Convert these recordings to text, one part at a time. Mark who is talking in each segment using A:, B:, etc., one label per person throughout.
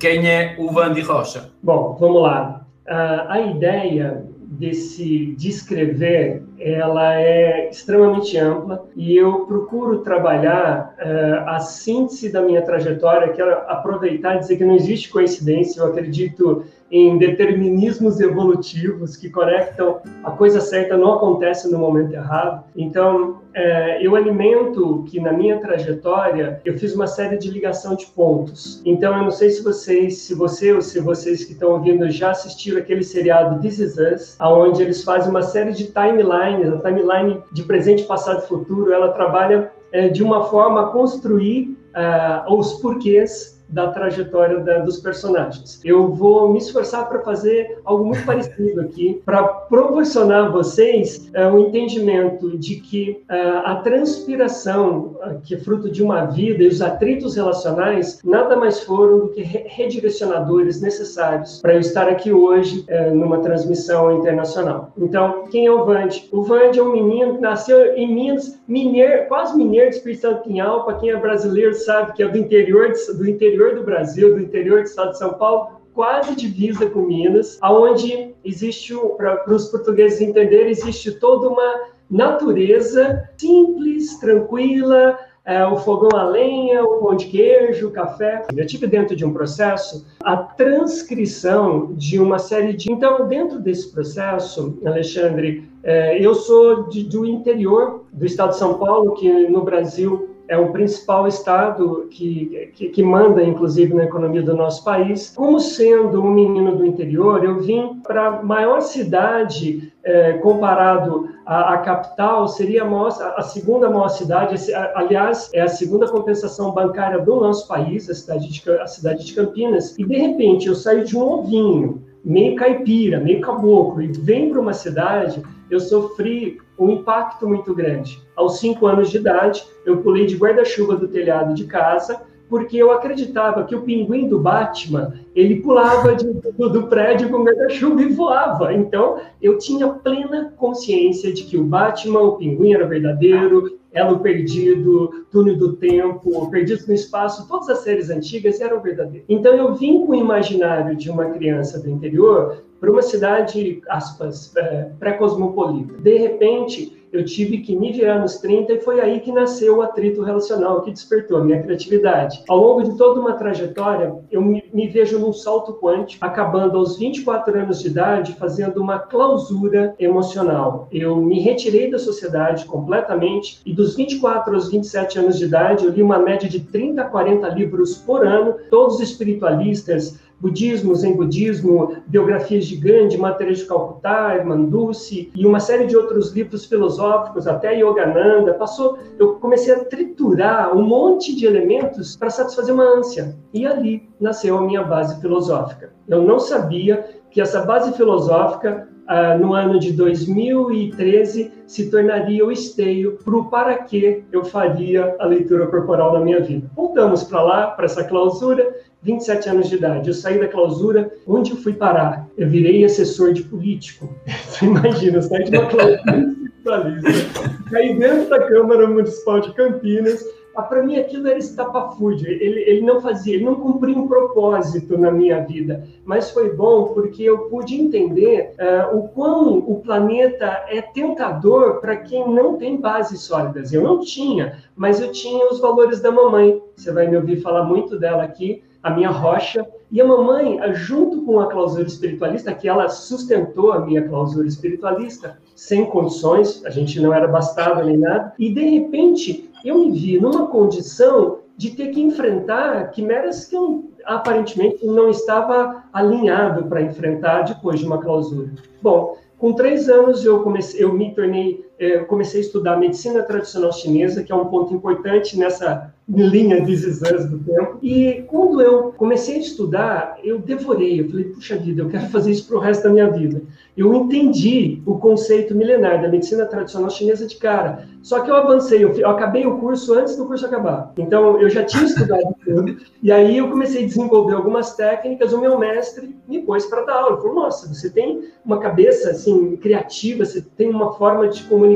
A: quem é o Vandi Rocha?
B: Bom, vamos lá. Uh, a ideia desse descrever ela é extremamente ampla e eu procuro trabalhar uh, a síntese da minha trajetória, que é aproveitar e dizer que não existe coincidência, eu acredito em determinismos evolutivos que conectam a coisa certa não acontece no momento errado. Então, é, eu alimento que na minha trajetória eu fiz uma série de ligação de pontos. Então, eu não sei se vocês, se você ou se vocês que estão ouvindo já assistiram aquele seriado This Is Us, aonde eles fazem uma série de timelines, a timeline de presente, passado e futuro. Ela trabalha é, de uma forma a construir uh, os porquês da trajetória da, dos personagens. Eu vou me esforçar para fazer algo muito parecido aqui, para proporcionar a vocês uh, um entendimento de que uh, a transpiração, uh, que é fruto de uma vida, e os atritos relacionais, nada mais foram do que re redirecionadores necessários para eu estar aqui hoje numa transmissão internacional. Então, quem é o Vande? O Vande é um menino que nasceu em Minas, mineiro, quase mineiro de Espírito Santo Pinhal, para quem é brasileiro sabe que é do interior, de, do interior do Brasil, do interior do estado de São Paulo, quase divisa com Minas, aonde existe, para os portugueses entenderem, existe toda uma natureza simples, tranquila, é, o fogão a lenha, o pão de queijo, o café. Eu tive dentro de um processo a transcrição de uma série de. Então, dentro desse processo, Alexandre, é, eu sou de, do interior do estado de São Paulo, que no Brasil é o principal estado que, que, que, manda, inclusive, na economia do nosso país. Como sendo um menino do interior, eu vim para a maior cidade é, comparado à, à, capital, seria a, maior, a, segunda maior cidade, aliás, é a segunda compensação bancária do nosso país, a cidade de, a cidade de Campinas, e de repente eu saio de um ovinho, meio caipira, meio caboclo, e venho para uma cidade, eu sofri um impacto muito grande. Aos cinco anos de idade, eu pulei de guarda-chuva do telhado de casa porque eu acreditava que o pinguim do Batman ele pulava de, do, do, prédio com guarda-chuva e voava. Então eu tinha plena consciência de que o Batman, o pinguim era verdadeiro, Elo Perdido, Túnel do Tempo, Perdidos no Espaço, todas as séries antigas eram verdadeiras. Então eu vim com o imaginário de uma criança do interior para uma cidade, aspas, é, pré-cosmopolita. De repente, eu tive que me virar nos 30 e foi aí que nasceu o atrito relacional, que despertou a minha criatividade. Ao longo de toda uma trajetória, eu me, vejo num salto quântico, acabando aos 24 anos de idade, fazendo uma clausura emocional. Eu me retirei da sociedade completamente e dos 24 aos 27 anos de idade, eu li uma média de 30 a 40 livros por ano, todos espiritualistas, budismo, zen budismo, biografias de Gandhi, Matéria de Calcutá, Manduce e uma série de outros livros filosóficos, até Yogananda. Passou, eu comecei a triturar um monte de elementos para satisfazer uma ânsia. E ali nasceu a minha base filosófica. Eu não sabia que essa base filosófica ah, no ano de 2013 se tornaria o esteio para o para que eu faria a leitura corporal da minha vida. Voltamos para lá, para essa clausura, 27 anos de idade. Eu saí da clausura, onde eu fui parar? Eu virei assessor de político. Você imagina, eu saí de uma clausura caí dentro da Câmara Municipal de Campinas, ah, para mim aquilo era estapafúrdio, ele, ele não fazia, ele não cumpria um propósito na minha vida, mas foi bom porque eu pude entender uh, o quão o planeta é tentador para quem não tem bases sólidas. Eu não tinha, mas eu tinha os valores da mamãe, você vai me ouvir falar muito dela aqui, a minha rocha, e a mamãe, junto com a clausura espiritualista, que ela sustentou a minha clausura espiritualista, sem condições, a gente não era bastardo nem nada, e de repente eu me vi numa condição de ter que enfrentar quimeras que eu aparentemente não estava alinhado para enfrentar depois de uma clausura. Bom, com três anos eu comecei, eu me tornei, eh, comecei a estudar medicina tradicional chinesa, que é um ponto importante nessa linha de exames do tempo. E quando eu comecei a estudar, eu devorei, eu falei, puxa vida, eu quero fazer isso para o resto da minha vida. Eu entendi o conceito milenar da medicina tradicional chinesa de cara. Só que eu avancei, eu, eu acabei o curso antes do curso acabar. Então, eu já tinha estudado tudo, e aí eu comecei a desenvolver algumas técnicas, o meu mestre me pôs para dar aula. Ele falou, nossa, você tem uma cabeça, assim, criativa, você tem uma forma de comunicar,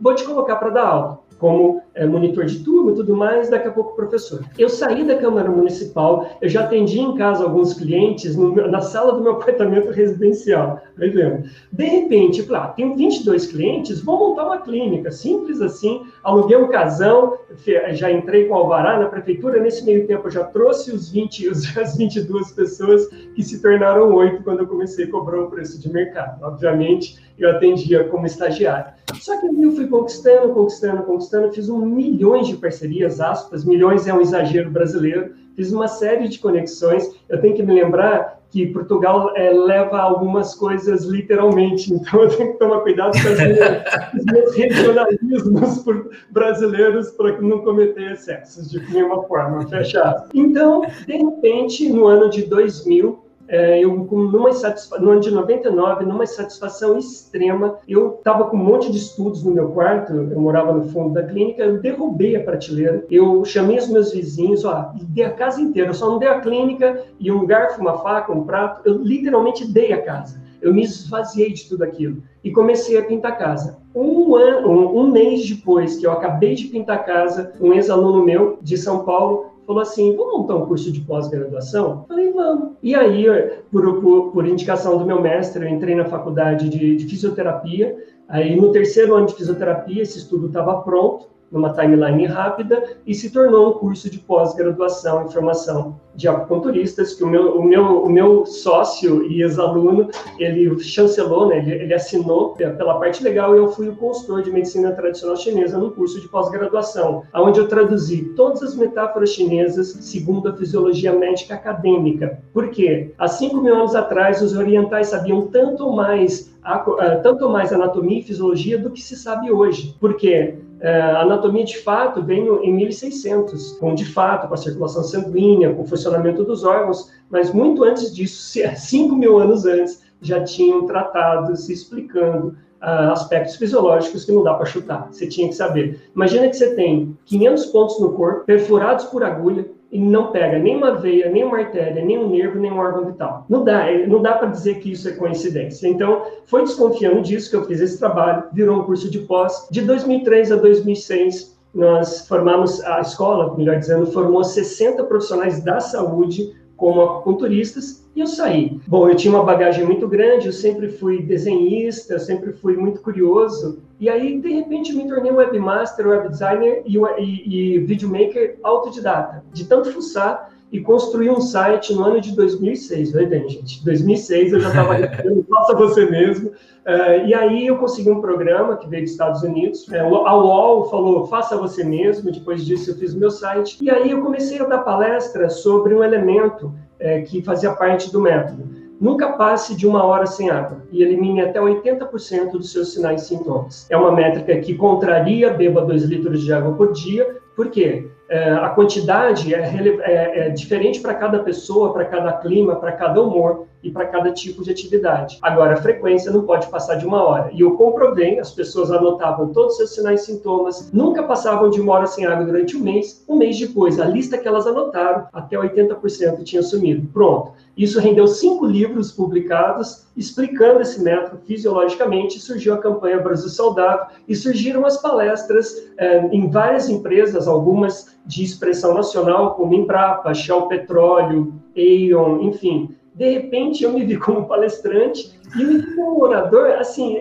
B: vou te colocar para dar aula como é, monitor de turma e tudo mais, daqui a pouco professor. Eu saí da Câmara Municipal, eu já atendi em casa alguns clientes no, na sala do meu apartamento residencial. Aí lembro. De repente, claro, ah, tenho 22 clientes, vou montar uma clínica, simples assim, aluguei um casão, já entrei com alvará na prefeitura, nesse meio tempo eu já trouxe os 20, as 22 pessoas que se tornaram oito quando eu comecei a cobrar o preço de mercado. Obviamente, eu atendia como estagiário. Só que eu fui conquistando, conquistando, conquistando, fiz um milhões de parcerias, aspas, milhões é um exagero brasileiro, fiz uma série de conexões. Eu tenho que me lembrar que Portugal é, leva algumas coisas literalmente, então eu tenho que tomar cuidado com os meus regionalismos brasileiros para não cometer excessos de nenhuma forma, fechado. Então, de repente, no ano de 2000, é, eu numa no ano de 99, numa satisfação extrema, eu estava com um monte de estudos no meu quarto, eu morava no fundo da clínica, eu derrubei a prateleira, eu chamei os meus vizinhos, ó, dei a casa inteira, eu só não dei a clínica e um garfo, uma faca, um prato, eu literalmente dei a casa. Eu me esvaziei de tudo aquilo e comecei a pintar a casa. Um, ano, um, um mês depois que eu acabei de pintar a casa, um ex-aluno meu de São Paulo falou assim: vamos montar um curso de pós-graduação? Falei, vamos. E aí, por, por, por, indicação do meu mestre, eu entrei na faculdade de, de fisioterapia. Aí, no terceiro ano de fisioterapia, esse estudo estava pronto numa timeline rápida e se tornou um curso de pós-graduação em formação de acupunturistas que o meu, o meu, o meu sócio e ex-aluno, ele chancelou, né, ele, ele assinou pela parte legal e eu fui o consultor de medicina tradicional chinesa no curso de pós-graduação, onde eu traduzi todas as metáforas chinesas segundo a fisiologia médica acadêmica. Por quê? Há 5 mil anos atrás, os orientais sabiam tanto mais, tanto mais anatomia e fisiologia do que se sabe hoje. Por quê? É, anatomia de fato vem em 1600, com de fato, com a circulação sanguínea, com o funcionamento dos órgãos, mas muito antes disso, 5 mil anos antes, já tinham tratados explicando uh, aspectos fisiológicos que não dá para chutar. Você tinha que saber. Imagina que você tem 500 pontos no corpo, perfurados por agulha, e não pega nem uma veia, nem uma artéria, nem um nervo, nem um órgão vital. Não dá, é, não dá para dizer que isso é coincidência. Então, foi desconfiando disso que eu fiz esse trabalho, virou um curso de pós. De 2003 a 2006, nós formamos, a escola, melhor dizendo, formou 60 profissionais da saúde como acupunturistas e eu saí. Bom, eu tinha uma bagagem muito grande, eu sempre fui desenhista, eu sempre fui muito curioso. E aí, de repente, me tornei webmaster, web designer e, e, e videomaker autodidata. De tanto fuçar, e construí um site no ano de 2006. Vai bem, gente. 2006 eu já estava faça você mesmo. Uh, e aí eu consegui um programa que veio dos Estados Unidos. Uh, a UOL falou, faça você mesmo. Depois disso eu fiz o meu site. E aí eu comecei a dar palestra sobre um elemento uh, que fazia parte do método. Nunca passe de uma hora sem água e elimine até 80% dos seus sinais e sintomas. É uma métrica que contraria, beba 2 litros de água por dia. Por quê? É, a quantidade é, é, é diferente para cada pessoa, para cada clima, para cada humor e para cada tipo de atividade. Agora, a frequência não pode passar de uma hora. E eu comprovei, as pessoas anotavam todos os seus sinais e sintomas, nunca passavam de uma hora sem água durante um mês. Um mês depois, a lista que elas anotaram, até 80% tinha sumido. Pronto. Isso rendeu cinco livros publicados explicando esse método fisiologicamente. Surgiu a campanha Brasil Saudável e surgiram as palestras eh, em várias empresas, algumas de expressão nacional, como Embrapa, Shell Petróleo, Aeon, enfim. De repente, eu me vi como palestrante e me vi como orador, assim,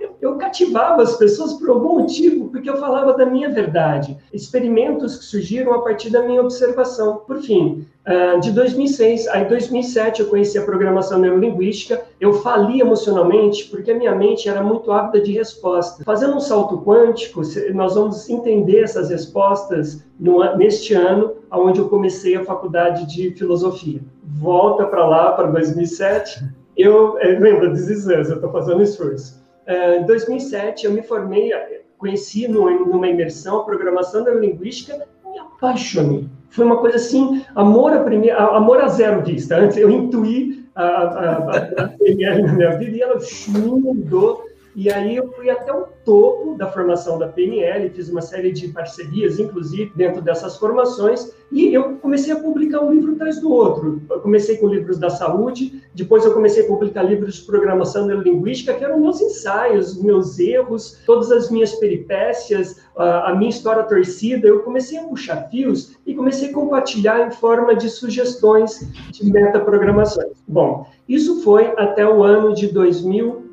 B: eu, eu, eu, cativava as pessoas por algum motivo, porque eu falava da minha verdade. Experimentos que surgiram a partir da minha observação. Por fim, Uh, de 2006 a 2007 eu conheci a programação neurolinguística, eu fali emocionalmente porque a minha mente era muito ávida de resposta. Fazendo um salto quântico, nós vamos entender essas respostas no, neste ano, onde eu comecei a faculdade de filosofia. Volta para lá, para 2007, eu, é, lembra, deslizando, eu estou fazendo esforço. Uh, em 2007 eu me formei, conheci numa imersão a programação neurolinguística e me apaixonei foi uma coisa assim, amor a, primeira, amor a zero vista. Antes eu intuí a, a, a, a na minha vida e ela mudou E aí eu fui até o topo da formação da PNL, fiz uma série de parcerias, inclusive, dentro dessas formações, e eu comecei a publicar um livro atrás do outro. Eu comecei com livros da saúde, depois eu comecei a publicar livros de programação neurolinguística, que eram meus ensaios, meus erros, todas as minhas peripécias, a minha história torcida. Eu comecei a puxar fios e comecei a compartilhar em forma de sugestões de metaprogramações. Bom, isso foi até o ano de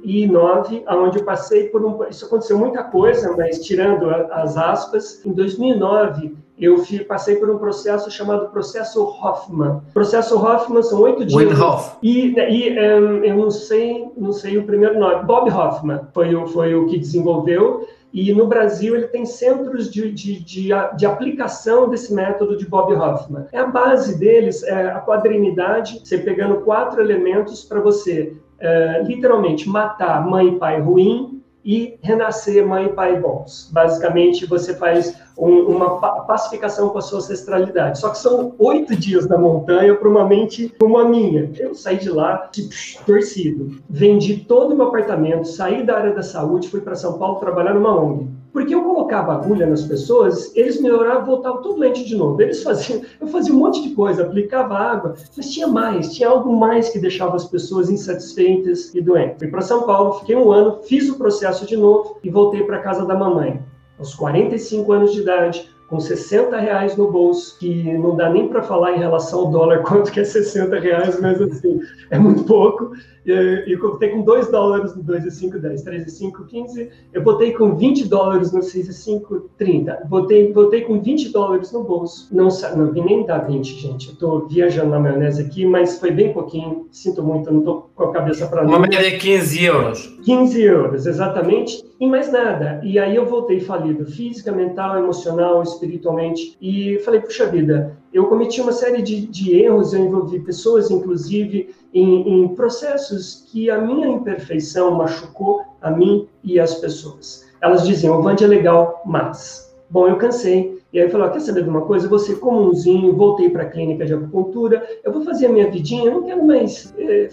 B: 2009, onde eu passei por um. Isso aconteceu muita coisa, mas tirando as aspas, em 2009 eu passei por um processo chamado processo Hoffman. Processo Hoffman são oito dias.
A: Hoff.
B: E, e um, eu não sei, não sei o primeiro nome. Bob Hoffman foi o, foi o que desenvolveu. E no Brasil ele tem centros de, de, de, de, aplicação desse método de Bob Hoffman. É a base deles, é a quadrinidade, você pegando quatro elementos para você é, literalmente matar mãe e pai ruim e renascer mãe e pai bons. Basicamente, você faz um, uma pacificação com a sua ancestralidade. Só que são oito dias na montanha para uma mente como a minha. Eu saí de lá tipo, torcido. Vendi todo o meu apartamento, saí da área da saúde, fui para São Paulo trabalhar numa ONG. Porque eu colocava agulha nas pessoas, eles melhoravam, voltavam tudo doente de novo. Eles faziam, eu fazia um monte de coisa, aplicava água, mas tinha mais, tinha algo mais que deixava as pessoas insatisfeitas e doentes. Fui para São Paulo, fiquei um ano, fiz o processo de novo e voltei para casa da mamãe aos 45 anos de idade, com 60 reais no bolso, que não dá nem para falar em relação ao dólar quanto que é 60 reais, mas assim, é muito pouco. E eu botei com 2 dólares no 2 e 5, 10, 3 e 5, 15. Eu botei com 20 dólares no 6 e 5, 30. Botei, botei com 20 dólares no bolso. Não, não vi nem dar 20, gente. Eu estou viajando na maionese aqui, mas foi bem pouquinho. Sinto muito, eu não estou com a cabeça para
A: Uma média de 15 euros.
B: 15 euros, exatamente. E mais nada. E aí eu voltei falido, física, mental, emocional, espiritualmente. E falei, puxa vida, eu cometi uma série de, de erros, eu envolvi pessoas, inclusive, em, em processos que a minha imperfeição machucou a mim e as pessoas. Elas diziam, o Vande é legal, mas... Bom, eu cansei, e aí falou, quer saber de uma coisa? Ser comumzinho, voltei para a clínica de acupuntura, eu vou fazer a minha vidinha, eu não quero mais é,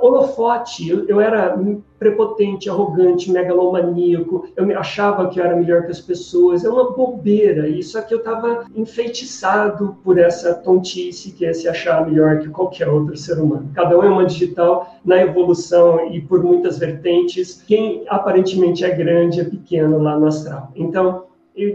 B: holofote. Eu, eu, era prepotente, arrogante, megalomaníaco, eu me achava que eu era melhor que as pessoas, é uma bobeira. Isso aqui eu estava enfeitiçado por essa tontice que é se achar melhor que qualquer outro ser humano. Cada um é uma digital na evolução e por muitas vertentes. Quem aparentemente é grande é pequeno lá no astral. Então,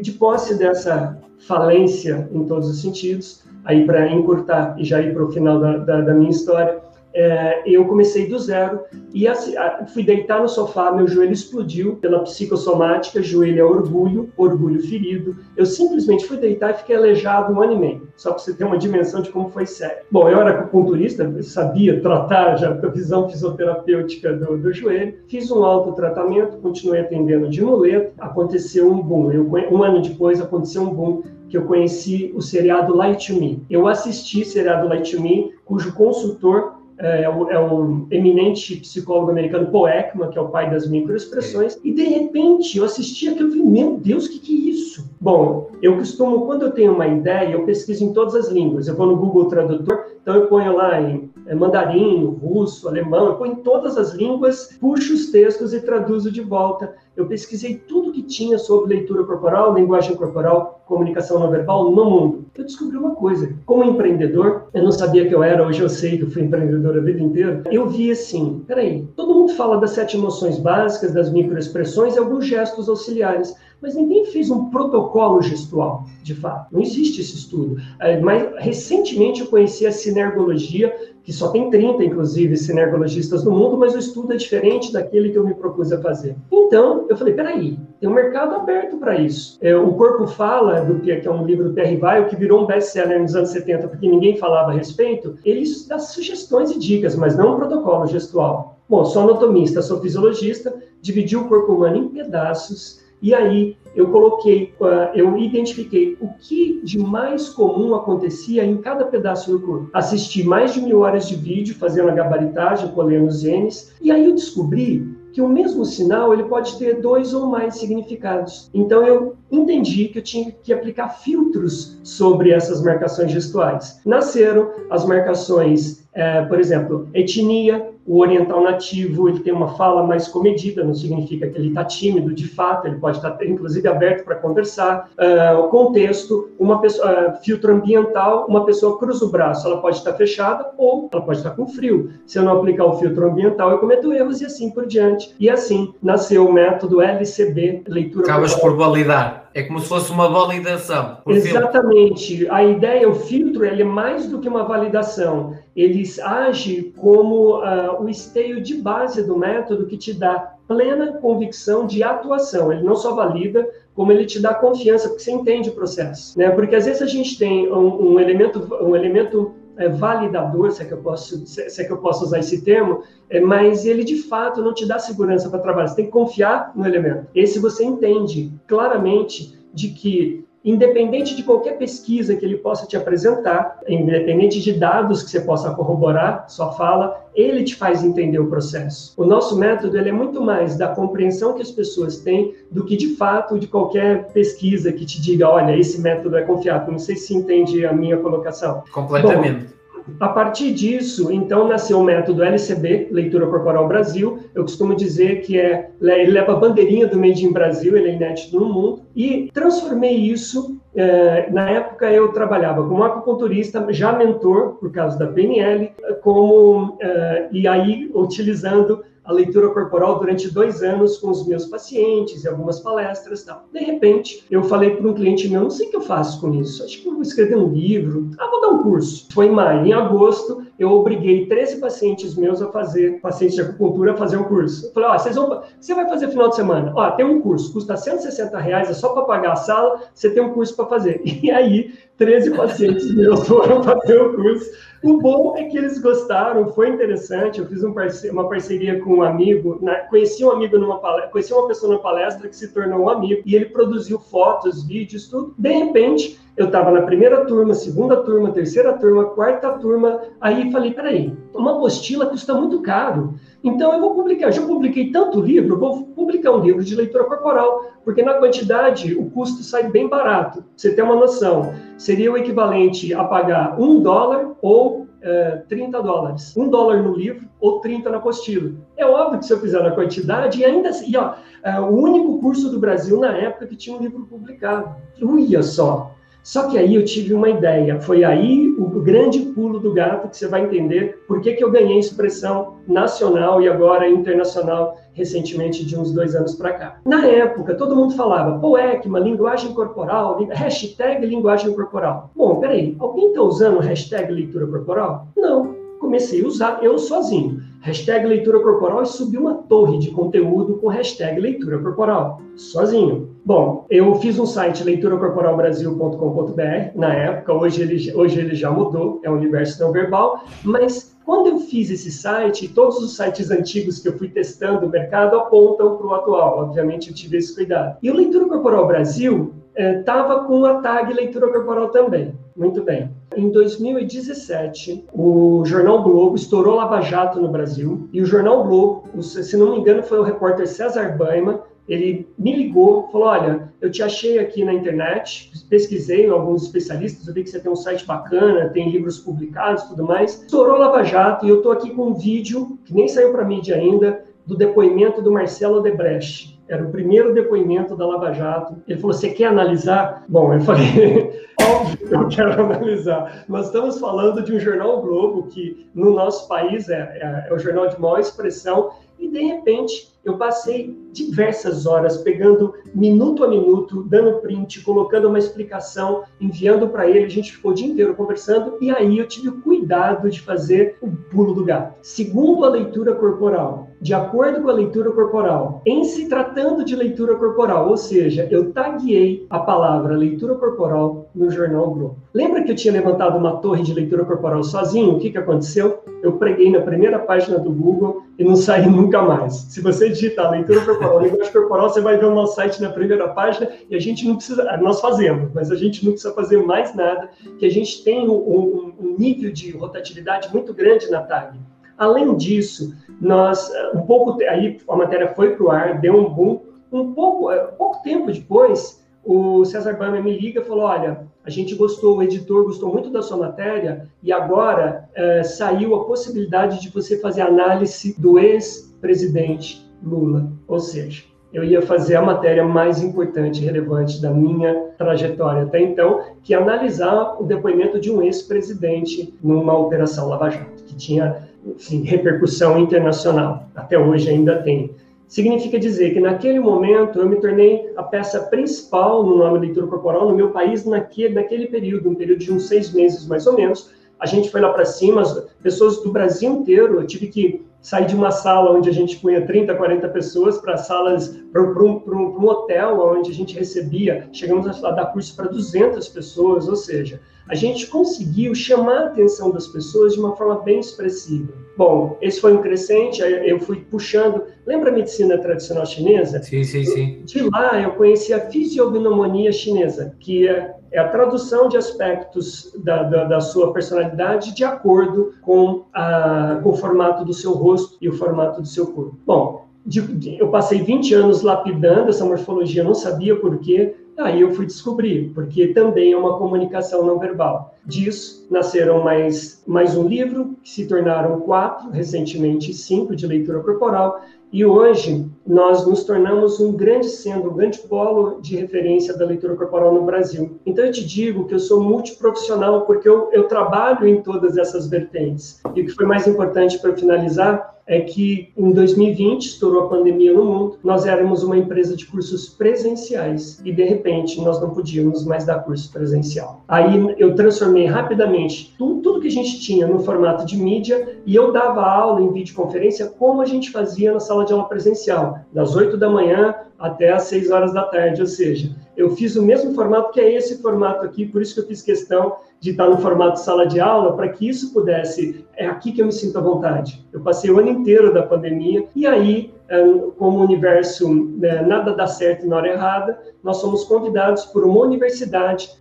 B: de posse dessa falência em todos os sentidos, aí para encurtar e já ir para o final da, da, da minha história, é, eu comecei do zero e assim, fui deitar no sofá, meu joelho explodiu pela psicossomática, joelho é orgulho, orgulho ferido. Eu simplesmente fui deitar e fiquei aleijado um ano e meio, só para você ter uma dimensão de como foi sério. Bom, eu era acupunturista, sabia tratar já a visão fisioterapêutica do, do joelho, fiz um autotratamento, continuei atendendo de muleta, aconteceu um boom. Eu, um ano depois aconteceu um boom que eu conheci o seriado Light Me. Eu assisti seriado Light Me, cujo consultor é, é, o, é o eminente psicólogo americano Paul Ekman, que é o pai das microexpressões, e de repente eu assisti aquilo e falei, meu Deus, o que, que é isso? Bom, eu costumo, quando eu tenho uma ideia, eu pesquiso em todas as línguas. Eu vou no Google Tradutor, então eu ponho lá em é, mandarim, russo, alemão, eu ponho todas as línguas, puxo os textos e traduzo de volta. Eu pesquisei tudo que tinha sobre leitura corporal, linguagem corporal, comunicação não verbal no mundo. Eu descobri uma coisa. Como empreendedor, eu não sabia que eu era, hoje eu sei que eu fui empreendedor a vida inteira. Eu vi assim: peraí, todo mundo fala das sete emoções básicas, das microexpressões e alguns gestos auxiliares mas ninguém fez um protocolo gestual, de fato. Não existe esse estudo. É, mas recentemente eu conheci a sinergologia, que só tem 30, inclusive, sinergologistas no mundo, mas o estudo é diferente daquele que eu me propus a fazer. Então, eu falei, peraí, tem um mercado aberto para isso. É, o Corpo Fala, do que é um livro do Terry Weil, que virou um best-seller nos anos 70, porque ninguém falava a respeito, ele dá sugestões e dicas, mas não um protocolo gestual. Bom, sou anatomista, sou fisiologista, dividi o corpo humano em pedaços, e aí eu coloquei, eu identifiquei o que de mais comum acontecia em cada pedaço do corpo. Assisti mais de mil horas de vídeo fazendo a gabaritagem, colhendo os genes, e aí eu descobri que o mesmo sinal ele pode ter dois ou mais significados. Então eu entendi que eu tinha que aplicar filtros sobre essas marcações gestuais. Nasceram as marcações, é, por exemplo, etnia, o oriental nativo ele tem uma fala mais comedida, não significa que ele está tímido, de fato, ele pode estar tá, inclusive aberto para conversar. Uh, o contexto, uma pessoa, uh, filtro ambiental, uma pessoa cruza o braço, ela pode estar tá fechada ou ela pode estar tá com frio. Se eu não aplicar o filtro ambiental, eu cometo erros e assim por diante. E assim nasceu o método LCB, leitura.
A: Acabas por validar. É como se fosse uma validação.
B: Exatamente. Filtro. A ideia, o filtro, ele é mais do que uma validação. Ele age como uh, o esteio de base do método que te dá plena convicção de atuação. Ele não só valida, como ele te dá confiança, porque você entende o processo. Né? Porque às vezes a gente tem um, um elemento, um elemento é, validador, se é, que eu posso, se é que eu posso usar esse termo, é, mas ele de fato não te dá segurança para trabalhar. Você tem que confiar no elemento. Esse você entende claramente de que independente de qualquer pesquisa que ele possa te apresentar, independente de dados que você possa corroborar sua fala, ele te faz entender o processo. O nosso método ele é muito mais da compreensão que as pessoas têm do que de fato de qualquer pesquisa que te diga, olha, esse método é confiável. Não sei se entende a minha colocação.
A: Completamente. Bom,
B: a partir disso, então, nasceu o método LCB, Leitura Corporal Brasil. Eu costumo dizer que é, ele leva a bandeirinha do Made in Brasil, ele é inédito no mundo. E transformei isso, eh, na época eu trabalhava como acupunturista, já mentor, por causa da PNL, como, eh, e aí utilizando a leitura corporal durante dois anos com os meus pacientes e algumas palestras tal. De repente, eu falei para um cliente meu, não sei o que eu faço com isso, acho que eu vou escrever um livro, ah, vou dar um curso. Foi em maio. Em agosto, eu obriguei 13 pacientes meus a fazer, pacientes de acupuntura, a fazer um curso. Eu falei, ó, vocês vão, você vai fazer final de semana? Ó, tem um curso, custa 160 reais, é só para pagar a sala, você tem um curso para fazer. E aí, 13 pacientes meus foram fazer o curso. O bom é que eles gostaram, foi interessante. Eu fiz um parce uma parceria com um amigo, na, conheci um amigo numa palestra, conheci uma pessoa numa palestra que se tornou um amigo e ele produziu fotos, vídeos, tudo. De repente, eu estava na primeira turma, segunda turma, terceira turma, quarta turma. Aí falei, peraí, uma apostila custa muito caro. Então eu vou publicar. Já publiquei tanto livro, vou publicar um livro de leitura corporal, porque na quantidade o custo sai bem barato. Pra você ter uma noção, seria o equivalente a pagar um dólar ou é, 30 dólares. Um dólar no livro ou 30 na apostila. É óbvio que se eu fizer na quantidade, e ainda assim, ó, é o único curso do Brasil na época que tinha um livro publicado. Uia só! Só que aí eu tive uma ideia. Foi aí o grande pulo do gato que você vai entender por que, que eu ganhei expressão nacional e agora internacional recentemente de uns dois anos para cá. Na época, todo mundo falava, pô, ECMA, linguagem corporal, hashtag linguagem corporal. Bom, peraí, alguém está usando hashtag leitura corporal? Não. Comecei a usar eu sozinho hashtag leitura corporal e subi uma torre de conteúdo com hashtag leitura corporal, sozinho. Bom, eu fiz um site leituracorporalbrasil.com.br na época, hoje ele, hoje ele já mudou, é o universo não verbal, mas quando eu fiz esse site, todos os sites antigos que eu fui testando o mercado apontam para o atual, obviamente eu tive esse cuidado. E o Leitura Corporal Brasil estava é, com a tag Leitura Corporal também. Muito bem. Em 2017, o Jornal Globo estourou Lava Jato no Brasil e o Jornal Globo, se não me engano, foi o repórter César Baima, ele me ligou, falou: Olha, eu te achei aqui na internet, pesquisei alguns especialistas, eu vi que você tem um site bacana, tem livros publicados tudo mais. Estourou Lava Jato e eu estou aqui com um vídeo, que nem saiu para mídia ainda, do depoimento do Marcelo Debrecht era o primeiro depoimento da Lava Jato. Ele falou: Você quer analisar? Bom, eu falei: Óbvio que eu quero analisar. Nós estamos falando de um jornal Globo, que no nosso país é, é, é o jornal de maior expressão, e de repente eu passei diversas horas pegando minuto a minuto, dando print, colocando uma explicação, enviando para ele. A gente ficou o dia inteiro conversando e aí eu tive o cuidado de fazer o pulo do gato. Segundo a leitura corporal, de acordo com a leitura corporal, em se tratando de leitura corporal, ou seja, eu taguei a palavra leitura corporal no jornal Globo. Lembra que eu tinha levantado uma torre de leitura corporal sozinho? O que, que aconteceu? Eu preguei na primeira página do Google e não saí nunca mais. Se você digitar leitura corporal, linguagem corporal, você vai ver o nosso site na primeira página e a gente não precisa, nós fazemos, mas a gente não precisa fazer mais nada, que a gente tem um, um nível de rotatividade muito grande na tag. Além disso, nós, um pouco, aí a matéria foi para o ar, deu um boom, um pouco, é, pouco tempo depois, o César Bama me liga e falou: olha, a gente gostou, o editor gostou muito da sua matéria e agora é, saiu a possibilidade de você fazer análise do ex-presidente Lula. Ou seja, eu ia fazer a matéria mais importante e relevante da minha trajetória até então, que é analisar o depoimento de um ex-presidente numa operação Lava Jato, que tinha enfim, repercussão internacional. Até hoje ainda tem significa dizer que naquele momento eu me tornei a peça principal no nome leitura corporal no meu país naquele, naquele período, um período de uns seis meses mais ou menos. A gente foi lá para cima, as pessoas do Brasil inteiro, eu tive que sair de uma sala onde a gente punha 30, 40 pessoas para salas, para um, um, hotel onde a gente recebia, chegamos a dar curso para 200 pessoas, ou seja, a gente conseguiu chamar a atenção das pessoas de uma forma bem expressiva. Bom, esse foi um crescente, eu fui puxando. Lembra a medicina tradicional chinesa?
A: Sim, sim, sim.
B: De lá eu conheci a fisiognomonia chinesa, que é, é a tradução de aspectos da, da, da, sua personalidade de acordo com, a, com o formato do seu rosto e o formato do seu corpo. Bom, de, de, eu passei 20 anos lapidando essa morfologia, não sabia por quê. Aí eu fui descobrir, porque também é uma comunicação não verbal. Disso nasceram mais, mais um livro, que se tornaram quatro, recentemente cinco de leitura corporal, e hoje nós nos tornamos um grande centro, um grande polo de referência da leitura corporal no Brasil. Então eu te digo que eu sou multiprofissional porque eu, eu trabalho em todas essas vertentes. E o que foi mais importante para finalizar é que em 2020 estourou a pandemia no mundo, nós éramos uma empresa de cursos presenciais e de repente nós não podíamos mais dar curso presencial. Aí eu transformei rapidamente tudo, tudo que a gente tinha no formato de mídia e eu dava aula em videoconferência como a gente fazia na sala de aula presencial, das 8 da manhã até às 6 horas da tarde, ou seja, eu fiz o mesmo formato que é esse formato aqui, por isso que eu fiz questão de estar no formato sala de aula, para que isso pudesse, é aqui que eu me sinto à vontade. Eu passei o ano inteiro da pandemia, e aí, é, como o universo né, nada dá certo na hora errada, nós somos convidados por uma universidade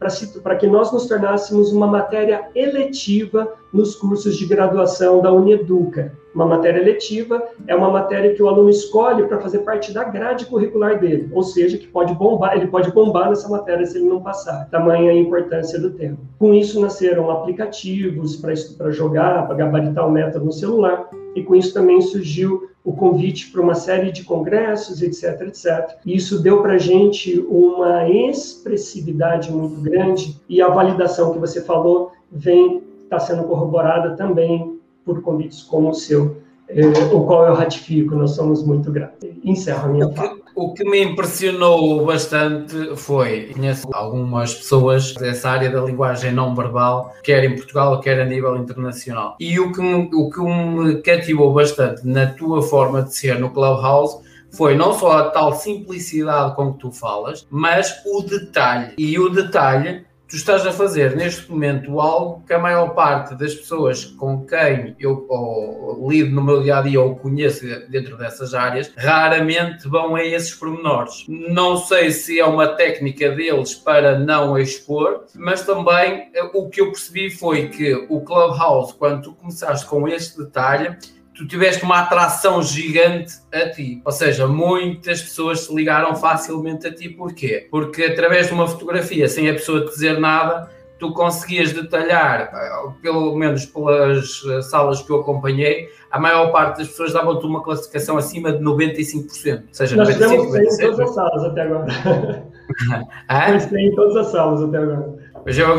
B: para que nós nos tornássemos uma matéria eletiva nos cursos de graduação da Uneduca. Uma matéria eletiva é uma matéria que o aluno escolhe para fazer parte da grade curricular dele, ou seja, que pode bombar, ele pode bombar nessa matéria se ele não passar. Tamanha a importância do tema. Com isso nasceram aplicativos para jogar, para gabaritar o método no celular, e com isso também surgiu o convite para uma série de congressos, etc, etc. E isso deu para a gente uma expressividade muito grande e a validação que você falou vem está sendo corroborada também por convites como o seu, eh, o qual eu ratifico, nós somos muito gratos. Encerro a minha fala.
A: O que me impressionou bastante foi, conheço algumas pessoas dessa área da linguagem não verbal, quer em Portugal, quer a nível internacional. E o que, me, o que me cativou bastante na tua forma de ser no Clubhouse foi não só a tal simplicidade com que tu falas, mas o detalhe. E o detalhe tu estás a fazer neste momento algo que a maior parte das pessoas com quem eu ou, lido no meu dia a dia ou conheço dentro dessas áreas raramente vão a esses pormenores. Não sei se é uma técnica deles para não expor, mas também eh, o que eu percebi foi que o Clubhouse, quando tu começaste com este detalhe, tu tiveste uma atração gigante a ti. Ou seja, muitas pessoas se ligaram facilmente a ti. Porquê? Porque através de uma fotografia, sem a pessoa te dizer nada, tu conseguias detalhar, eh, pelo menos pelas eh, salas que eu acompanhei, a maior parte das pessoas davam-te uma classificação acima de 95%. Ou seja,
B: Nós 95, temos 97. em todas as salas até agora. ah? Em todas as salas até agora.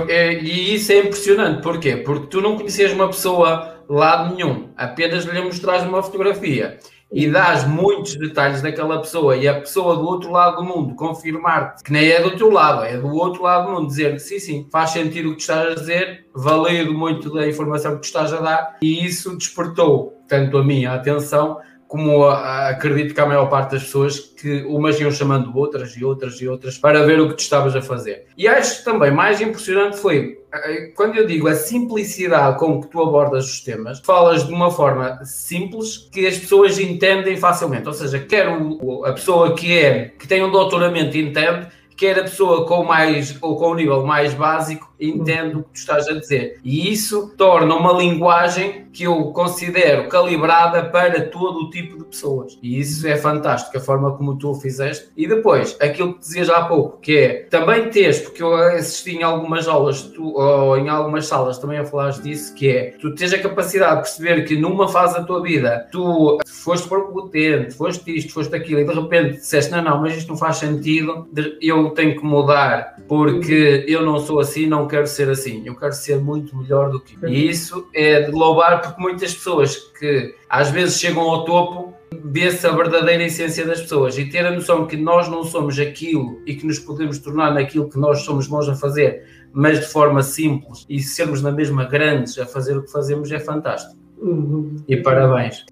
A: Eh, e isso é impressionante. Porquê? Porque tu não conhecias uma pessoa lado nenhum, apenas lhe mostras uma fotografia e dás muitos detalhes daquela pessoa e a pessoa do outro lado do mundo confirmar-te que nem é do teu lado, é do outro lado do mundo, dizer que sim, sim, faz sentido o que estás a dizer, valido muito da informação que tu estás a dar. E isso despertou tanto a minha atenção como acredito que a maior parte das pessoas que umas iam chamando outras e outras e outras para ver o que tu estavas a fazer. E acho também mais impressionante foi eh, quando eu digo a simplicidade com que tu abordas os temas, falas de uma forma simples que as pessoas entendem facilmente. Ou seja, quer o, a pessoa que é que tem um doutoramento entende, quer a pessoa com mais ou com o nível mais básico entendo o que tu estás a dizer. E isso torna uma linguagem que eu considero calibrada para todo o tipo de pessoas. E isso é fantástico, a forma como tu o fizeste. E depois, aquilo que dizias há pouco, que é também teres, porque eu assisti em algumas aulas, tu, ou em algumas salas também a falar disso, que é tu tens a capacidade de perceber que numa fase da tua vida tu foste por potente, foste isto, foste aquilo, e de repente disseste, não, não, mas isto não faz sentido, eu tenho que mudar porque eu não sou assim, não quero ser assim, eu quero ser muito melhor do que. E isso é de louvar porque muitas pessoas que às vezes chegam ao topo vê-se a verdadeira essência das pessoas e ter a noção que nós não somos aquilo e que nos podemos tornar naquilo que nós somos bons a fazer, mas de forma simples e sermos na mesma grandes a fazer o que fazemos é fantástico. Uhum. E parabéns.